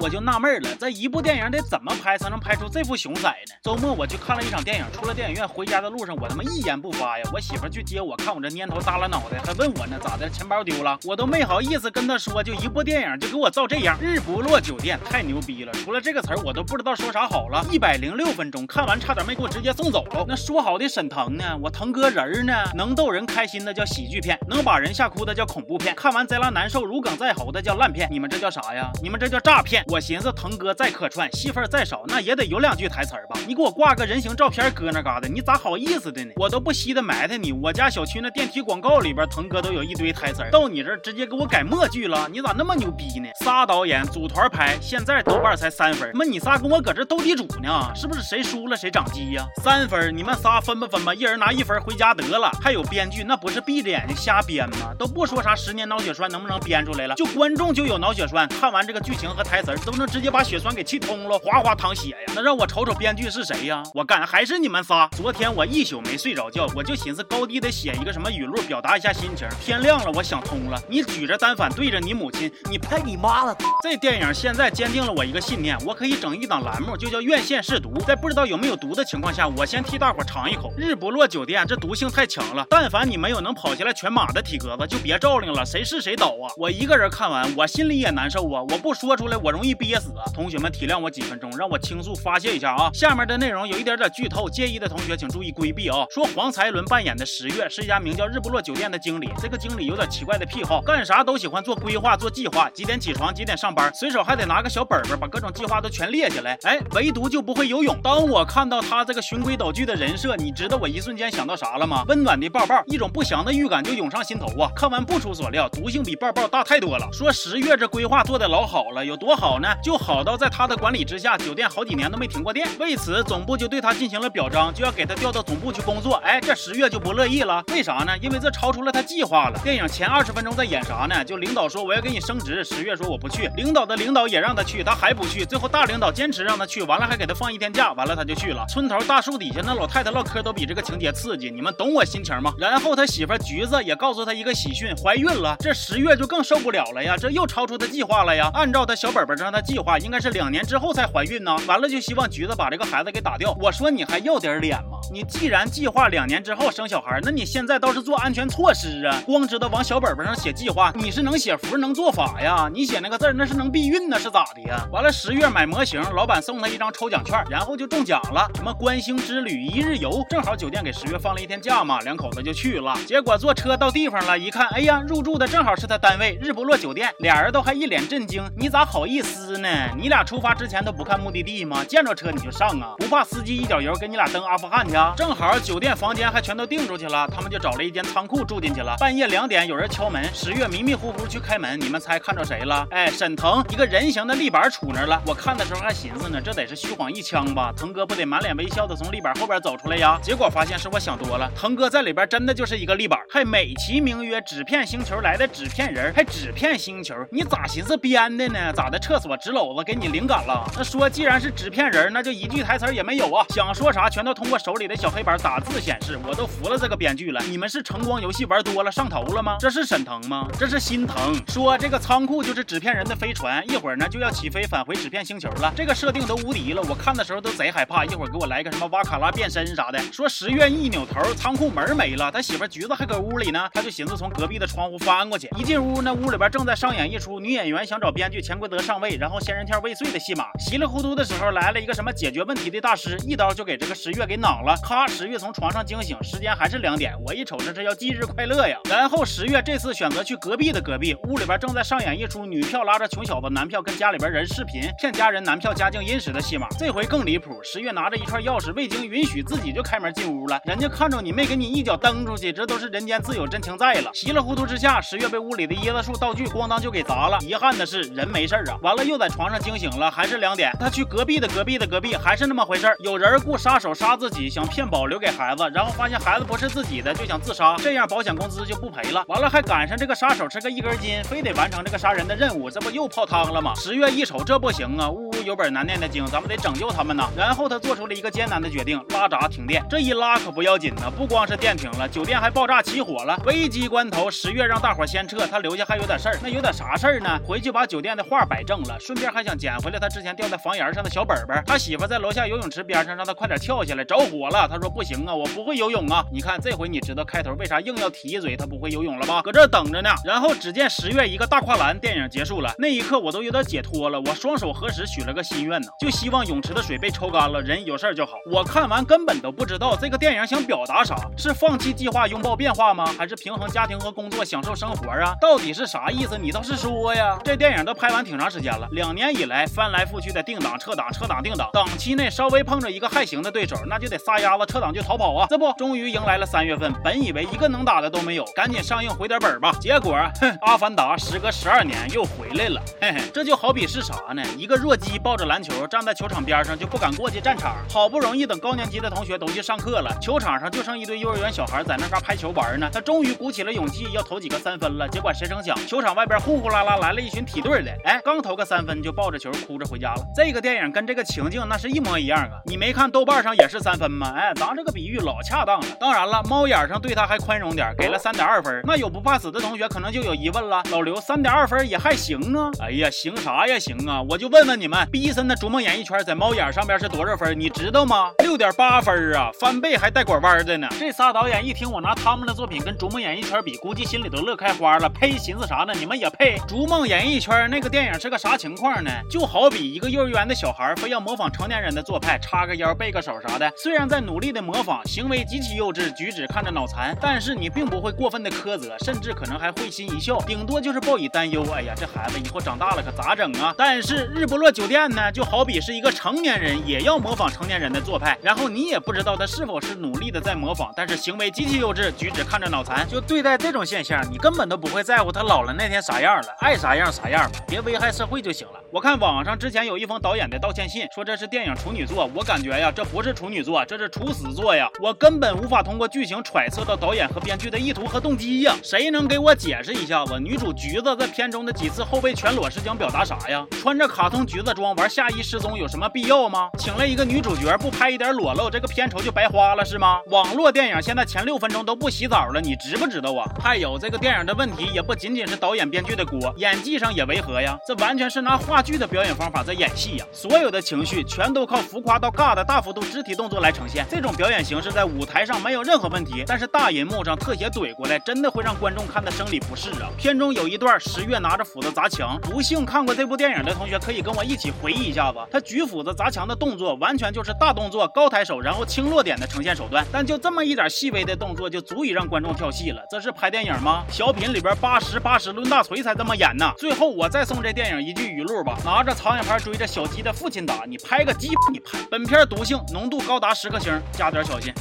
我就纳闷了，这一部电影得怎么拍才能拍出这副熊色呢？周末我去看了一场电影，出了电影院回家的路上，我他妈一言不发呀。我媳妇去接我，看我这蔫头耷拉脑袋，还问我呢，咋的？钱包丢了？我都没好意思跟她说，就一部电影就给我造这样。日不落酒店太牛逼了，除了这个词儿，我都不知道说啥好了。一百零六分钟看完，差点没给我直接送走了。那说好的沈腾呢？我腾哥人呢？能逗人开心的叫喜剧片，能把人吓哭的叫恐怖片，看完贼拉难受，如鲠在喉的叫烂片。你们这叫啥呀？你们这叫诈骗。我寻思腾哥再客串，戏份再少，那也得有两句台词吧？你给我挂个人形照片搁那嘎达，你咋好意思的呢？我都不稀得埋汰你。我家小区那电梯广告里边，腾哥都有一堆台词，到你这儿直接给我改默剧了。你咋那么牛逼呢？仨导演组团拍，现在豆瓣才三分。么你仨跟我搁这斗地主呢？是不是谁输了谁长鸡呀？三分，你们仨分吧分吧，一人拿一分回家得了。还有编剧，那不是闭着眼睛瞎编吗？都不说啥十年脑血栓能不能编出来了，就观众就有脑血栓，看完这个剧情和台台词都能直接把血栓给气通了，哗哗淌血呀！那让我瞅瞅编剧是谁呀？我干还是你们仨？昨天我一宿没睡着觉，我就寻思高低得写一个什么语录表达一下心情。天亮了，我想通了，你举着单反对着你母亲，你拍你妈了！这电影现在坚定了我一个信念，我可以整一档栏目，就叫院线试毒，在不知道有没有毒的情况下，我先替大伙尝一口。日不落酒店这毒性太强了，但凡你没有能跑下来全马的体格子，就别照应了，谁是谁倒啊！我一个人看完，我心里也难受啊！我不说出来，我容易憋死啊！同学们体谅我几分钟，让我倾诉发泄一下啊！下面的内容有一点点剧透，介意的同学请注意规避啊！说黄才伦扮演的十月是一家名叫日不落酒店的经理，这个经理有点奇怪的癖好，干啥都喜欢做规划、做计划，几点起床，几点上班，随手还得拿个小本本，把各种计划都全列下来。哎，唯独就不会游泳。当我看到他这个循规蹈矩的人设，你知道我一瞬间想到啥了吗？温暖的抱抱，一种不祥的预感就涌上心头啊！看完不出所料，毒性比抱抱大太多了。说十月这规划做的老好了，有多好呢？就好到在他的管理之下，酒店好几年都没停过电。为此，总部就对他进行了表彰，就要给他调到总部去工作。哎，这十月就不乐意了，为啥呢？因为这超出了他计划了。电影前二十分钟在演啥呢？就领导说我要给你升职，十月说我不去。领导的领导也让他去，他还不去。最后大领导坚持让他去，完了还给他放一天假，完了他就去了。村头大树底下那老太太唠嗑都比这个情节刺激，你们懂我心情吗？然后他媳妇橘子也告诉他一个喜讯，怀孕了。这十月就更受不了了呀，这又超出他计划了呀。按照他小本本上的计划，应该是两年之后才怀孕呢。完了就希望橘子把这个孩子给打掉。我说你还要点脸吗？你既然计划两年之后生小孩，那你现在倒是做安全措施啊！光知道往小本本上写计划，你是能写符能做法呀？你写那个字那是能避孕呢，是咋的呀？完了十月买模型，老板送他一张抽奖券，然后就中奖了，什么观星之旅一日游，正好酒店给十月放了一天假嘛，两口子就去了。结果坐车到地方了，一看，哎呀，入住的正好是他单位日不落酒店，俩人都还一脸震惊。你咋好意思呢？你俩出发之前都不看目的地吗？见着车你就上啊？不怕司机一脚油给你俩蹬阿富汗去？正好酒店房间还全都订出去了，他们就找了一间仓库住进去了。半夜两点有人敲门，十月迷迷糊糊去开门，你们猜看着谁了？哎，沈腾一个人形的立板杵那儿了。我看的时候还寻思呢，这得是虚晃一枪吧？腾哥不得满脸微笑的从立板后边走出来呀？结果发现是我想多了，腾哥在里边真的就是一个立板，还美其名曰纸片星球来的纸片人，还纸片星球，你咋寻思编的呢？咋的？厕所纸篓子给你灵感了？那说既然是纸片人，那就一句台词也没有啊！想说啥全都通过手里的小黑板打字显示，我都服了这个编剧了。你们是橙光游戏玩多了上头了吗？这是沈腾吗？这是心疼。说这个仓库就是纸片人的飞船，一会儿呢就要起飞返回纸片星球了。这个设定都无敌了，我看的时候都贼害怕，一会儿给我来个什么瓦卡拉变身啥的。说十月一扭头，仓库门没了，他媳妇橘子还搁屋里呢，他就寻思从隔壁的窗户翻过去。一进屋，那屋里边正在上演一出女演员想找编剧潜规则上位，然后仙人跳未遂的戏码。稀里糊涂的时候来了一个什么解决问题的大师，一刀就给这个十月给攮了。了咔，十月从床上惊醒，时间还是两点。我一瞅，这是要忌日快乐呀。然后十月这次选择去隔壁的隔壁屋里边正在上演一出女票拉着穷小子男票跟家里边人视频，骗家人男票家境殷实的戏码。这回更离谱，十月拿着一串钥匙，未经允许自己就开门进屋了。人家看着你没给你一脚蹬出去，这都是人间自有真情在了。稀里糊涂之下，十月被屋里的椰子树道具咣当就给砸了。遗憾的是人没事啊。完了又在床上惊醒了，还是两点。他去隔壁的隔壁的隔壁，还是那么回事有人雇杀手杀自己，想骗保留给孩子，然后发现孩子不是自己的，就想自杀，这样保险公司就不赔了。完了还赶上这个杀手是个一根筋，非得完成这个杀人的任务，这不又泡汤了吗？十月一瞅这不行啊，呜呜有本难念的经，咱们得拯救他们呐。然后他做出了一个艰难的决定，拉闸停电。这一拉可不要紧呢，不光是电停了，酒店还爆炸起火了。危急关头，十月让大伙先撤，他留下还有点事儿。那有点啥事儿呢？回去把酒店的画摆正了，顺便还想捡回来他之前掉在房檐上的小本本。他媳妇在楼下游泳池边上，让他快点跳下来，着火了。他说不行啊，我不会游泳啊。你看这回你知道开头为啥硬要提一嘴他不会游泳了吧？搁这等着呢。然后只见十月一个大跨栏，电影结束了。那一刻我都有点解脱了，我双手合十许了个心愿呢，就希望泳池的水被抽干了，人有事就好。我看完根本都不知道这个电影想表达啥，是放弃计划拥抱变化吗？还是平衡家庭和工作享受生活啊？到底是啥意思？你倒是说呀！这电影都拍完挺长时间了，两年以来翻来覆去的定档撤档撤档定档，档期内稍微碰着一个还行的对手，那就得撒撒丫子撤档就逃跑啊！这不，终于迎来了三月份，本以为一个能打的都没有，赶紧上映回点本吧。结果，哼，阿凡达时隔十二年又回来了。嘿嘿，这就好比是啥呢？一个弱鸡抱着篮球站在球场边上就不敢过去战场，好不容易等高年级的同学都去上课了，球场上就剩一堆幼儿园小孩在那嘎拍球玩呢。他终于鼓起了勇气要投几个三分了，结果谁成想，球场外边呼呼啦啦来了一群体队的，哎，刚投个三分就抱着球哭着回家了。这个电影跟这个情境那是一模一样啊！你没看豆瓣上也是三分吗？哎，咱这个比喻老恰当了。当然了，猫眼上对他还宽容点，给了三点二分。那有不怕死的同学可能就有疑问了，老刘三点二分也还行啊？哎呀，行啥呀行啊！我就问问你们，毕森的逐梦演艺圈在猫眼上边是多少分？你知道吗？六点八分啊，翻倍还带拐弯的呢。这仨导演一听我拿他们的作品跟逐梦演艺圈比，估计心里都乐开花了。呸，寻思啥呢？你们也配？逐梦演艺圈那个电影是个啥情况呢？就好比一个幼儿园的小孩非要模仿成年人的做派，叉个腰、背个手啥的。虽然在在努力的模仿，行为极其幼稚，举止看着脑残，但是你并不会过分的苛责，甚至可能还会心一笑，顶多就是报以担忧。哎呀，这孩子以后长大了可咋整啊？但是日不落酒店呢，就好比是一个成年人也要模仿成年人的做派，然后你也不知道他是否是努力的在模仿，但是行为极其幼稚，举止看着脑残。就对待这种现象，你根本都不会在乎他老了那天啥样了，爱啥样啥样吧，别危害社会就行了。我看网上之前有一封导演的道歉信，说这是电影处女作，我感觉呀，这不是处女作，这是处死作呀！我根本无法通过剧情揣测到导演和编剧的意图和动机呀！谁能给我解释一下子？女主橘子在片中的几次后背全裸是想表达啥呀？穿着卡通橘子装玩下衣失踪有什么必要吗？请了一个女主角不拍一点裸露，这个片酬就白花了是吗？网络电影现在前六分钟都不洗澡了，你知不知道啊？还有这个电影的问题也不仅仅是导演编剧的锅，演技上也违和呀！这完全是拿话剧的表演方法在演戏呀！所有的情绪全都靠浮夸到尬的大幅度肢体动作来呈现，这种表演形式在舞台上没有任何问题，但是大银幕上特写怼过来，真的会让观众看得生理不适啊！片中有一段十月拿着斧子砸墙，不幸看过这部电影的同学可以跟我一起回忆一下子，他举斧子砸墙的动作完全就是大动作高抬手，然后轻落点的呈现手段，但就这么一点细微的动作就足以让观众跳戏了，这是拍电影吗？小品里边八十八十抡大锤才这么演呢！最后我再送这电影一句语录吧：拿着苍蝇拍追着小鸡的父亲打，你拍个鸡你拍！本片毒性浓度高达十个星，加点小心。